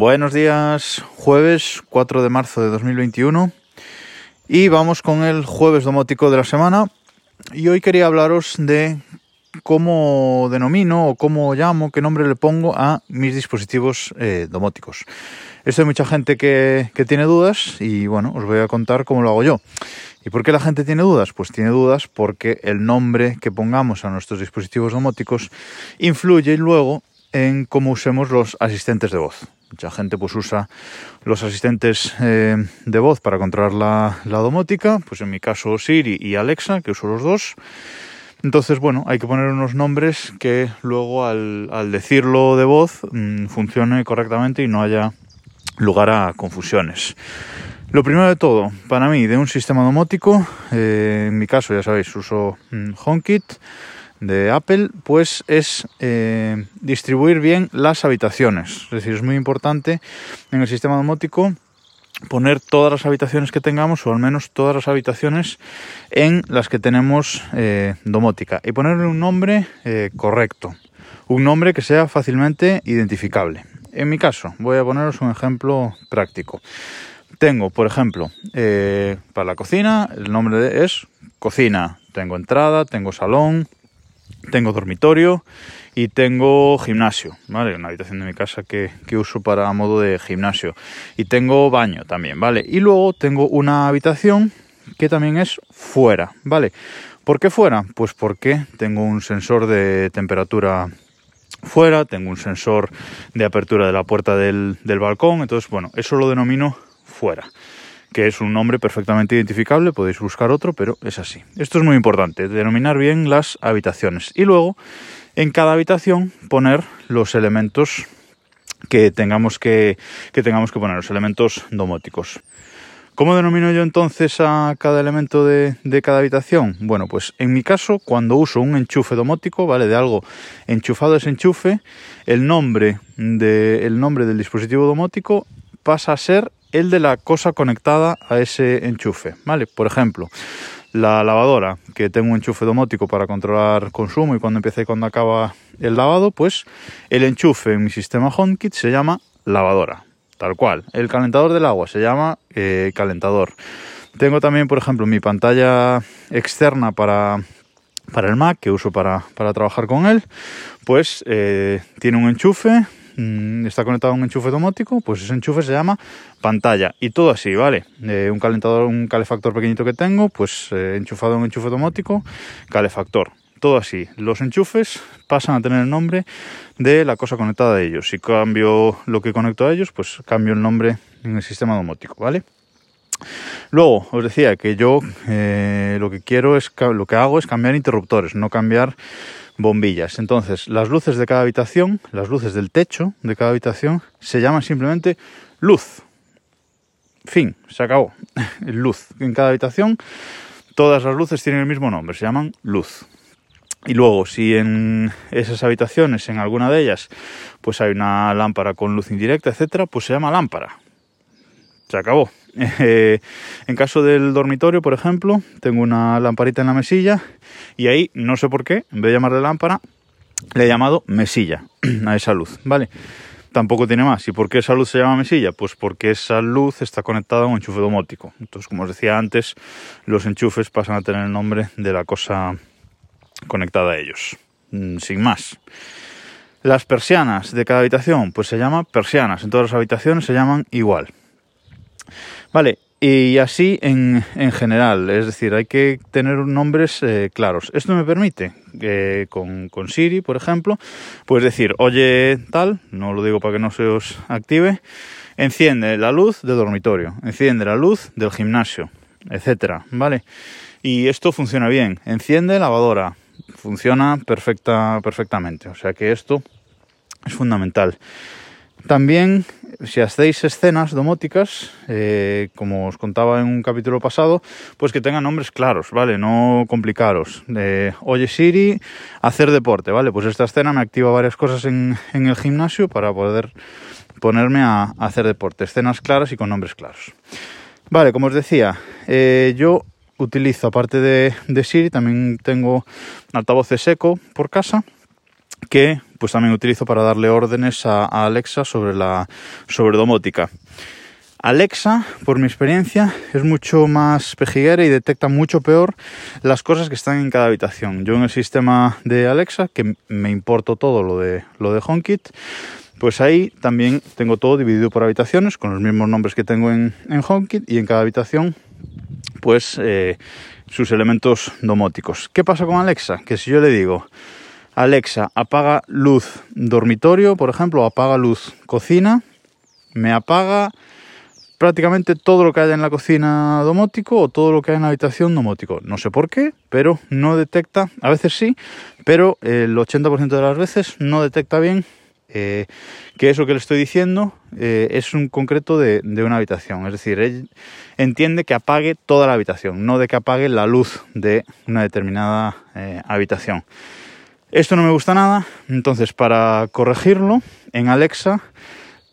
Buenos días, jueves 4 de marzo de 2021 y vamos con el jueves domótico de la semana y hoy quería hablaros de cómo denomino o cómo llamo, qué nombre le pongo a mis dispositivos eh, domóticos. Esto hay mucha gente que, que tiene dudas y bueno, os voy a contar cómo lo hago yo. ¿Y por qué la gente tiene dudas? Pues tiene dudas porque el nombre que pongamos a nuestros dispositivos domóticos influye luego en cómo usemos los asistentes de voz. Mucha gente pues usa los asistentes eh, de voz para controlar la, la, domótica, pues en mi caso Siri y Alexa, que uso los dos. Entonces, bueno, hay que poner unos nombres que luego al, al decirlo de voz mmm, funcione correctamente y no haya lugar a confusiones. Lo primero de todo, para mí, de un sistema domótico, eh, en mi caso, ya sabéis, uso mmm, HomeKit de Apple, pues es eh, distribuir bien las habitaciones. Es decir, es muy importante en el sistema domótico poner todas las habitaciones que tengamos, o al menos todas las habitaciones en las que tenemos eh, domótica, y ponerle un nombre eh, correcto, un nombre que sea fácilmente identificable. En mi caso, voy a poneros un ejemplo práctico. Tengo, por ejemplo, para la cocina, el nombre es cocina. Tengo entrada, tengo salón, tengo dormitorio y tengo gimnasio, ¿vale? Una habitación de mi casa que, que, uso para modo de gimnasio. Y tengo baño también, ¿vale? Y luego tengo una habitación que también es fuera, ¿vale? ¿Por qué fuera? Pues porque tengo un sensor de temperatura fuera, tengo un sensor de apertura de la puerta del, del balcón, entonces, bueno, eso lo denomino fuera que es un nombre perfectamente identificable, podéis buscar otro, pero es así. Esto es muy importante, denominar bien las habitaciones. Y luego, en cada habitación, poner los elementos que tengamos que, que, tengamos que poner, los elementos domóticos. ¿Cómo denomino yo entonces a cada elemento de, de, cada habitación? Bueno, pues en mi caso, cuando uso un enchufe domótico, ¿vale? De algo enchufado a ese enchufe, el nombre, de, el nombre del dispositivo domótico pasa a ser el de la cosa conectada a ese enchufe, ¿vale? Por ejemplo, la lavadora, que tengo un enchufe domótico para controlar consumo y cuando empieza y cuando acaba el lavado, pues el enchufe en mi sistema HomeKit se llama lavadora, tal cual. El calentador del agua se llama eh, calentador. Tengo también, por ejemplo, mi pantalla externa para, para el Mac, que uso para, para trabajar con él, pues eh, tiene un enchufe está conectado a un enchufe domótico, pues ese enchufe se llama pantalla. Y todo así, ¿vale? Eh, un calentador, un calefactor pequeñito que tengo, pues eh, enchufado a un enchufe domótico, calefactor. Todo así. Los enchufes pasan a tener el nombre de la cosa conectada a ellos. Si cambio lo que conecto a ellos, pues cambio el nombre en el sistema domótico, ¿vale? Luego, os decía que yo eh, lo que quiero es, lo que hago es cambiar interruptores, no cambiar bombillas. Entonces, las luces de cada habitación, las luces del techo de cada habitación, se llaman simplemente luz. Fin, se acabó. luz. En cada habitación, todas las luces tienen el mismo nombre, se llaman luz. Y luego, si en esas habitaciones, en alguna de ellas, pues hay una lámpara con luz indirecta, etcétera, pues se llama lámpara. Se acabó. Eh, en caso del dormitorio, por ejemplo, tengo una lamparita en la mesilla y ahí, no sé por qué, en vez de llamarle lámpara, le he llamado mesilla a esa luz, ¿vale? Tampoco tiene más. ¿Y por qué esa luz se llama mesilla? Pues porque esa luz está conectada a un enchufe domótico. Entonces, como os decía antes, los enchufes pasan a tener el nombre de la cosa conectada a ellos. Mm, sin más. Las persianas de cada habitación, pues se llama persianas. En todas las habitaciones se llaman igual. Vale, y así en, en, general, es decir, hay que tener nombres eh, claros. Esto me permite, eh, con, con, Siri, por ejemplo, pues decir, oye tal, no lo digo para que no se os active, enciende la luz del dormitorio, enciende la luz del gimnasio, etcétera, ¿vale? Y esto funciona bien. Enciende lavadora, funciona perfecta, perfectamente. O sea que esto es fundamental. También, si hacéis escenas domóticas, eh, como os contaba en un capítulo pasado, pues que tengan nombres claros, ¿vale? No complicaros. Oye Siri, hacer deporte, ¿vale? Pues esta escena me activa varias cosas en, el gimnasio para poder ponerme a, hacer deporte. Escenas claras y con nombres claros. Vale, como os decía, eh, yo utilizo, aparte de, de Siri, también tengo altavoces eco por casa que pues también utilizo para darle órdenes a, Alexa sobre la sobre domótica. Alexa, por mi experiencia, es mucho más pejiguera y detecta mucho peor las cosas que están en cada habitación. Yo en el sistema de Alexa, que me importo todo lo de, lo de HomeKit, pues ahí también tengo todo dividido por habitaciones, con los mismos nombres que tengo en, en HomeKit, y en cada habitación, pues eh, sus elementos domóticos. ¿Qué pasa con Alexa? Que si yo le digo, Alexa, apaga luz dormitorio, por ejemplo, apaga luz cocina, me apaga prácticamente todo lo que haya en la cocina domótico o todo lo que hay en la habitación domótico. No sé por qué, pero no detecta, a veces sí, pero el 80% de las veces no detecta bien eh, que eso que le estoy diciendo eh, es un concreto de, una habitación. Es decir, entiende que apague toda la habitación, no de que apague la luz de una determinada eh, habitación. Esto no me gusta nada, entonces para corregirlo, en Alexa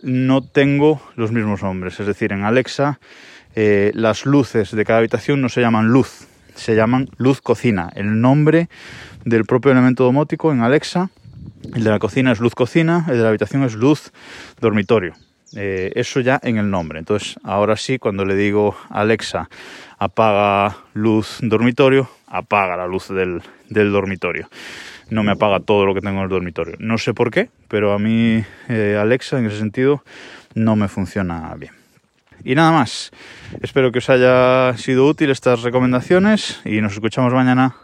no tengo los mismos nombres. Es decir, en Alexa eh, las luces de cada habitación no se llaman luz, se llaman luz cocina. El nombre del propio elemento domótico en Alexa, el de la cocina es luz cocina, el de la habitación es luz dormitorio. Eh, eso ya en el nombre. Entonces, ahora sí, cuando le digo Alexa, apaga luz dormitorio, apaga la luz del, del dormitorio no me apaga todo lo que tengo en el dormitorio. No sé por qué, pero a mí eh, Alexa en ese sentido no me funciona bien. Y nada más. Espero que os haya sido útil estas recomendaciones y nos escuchamos mañana.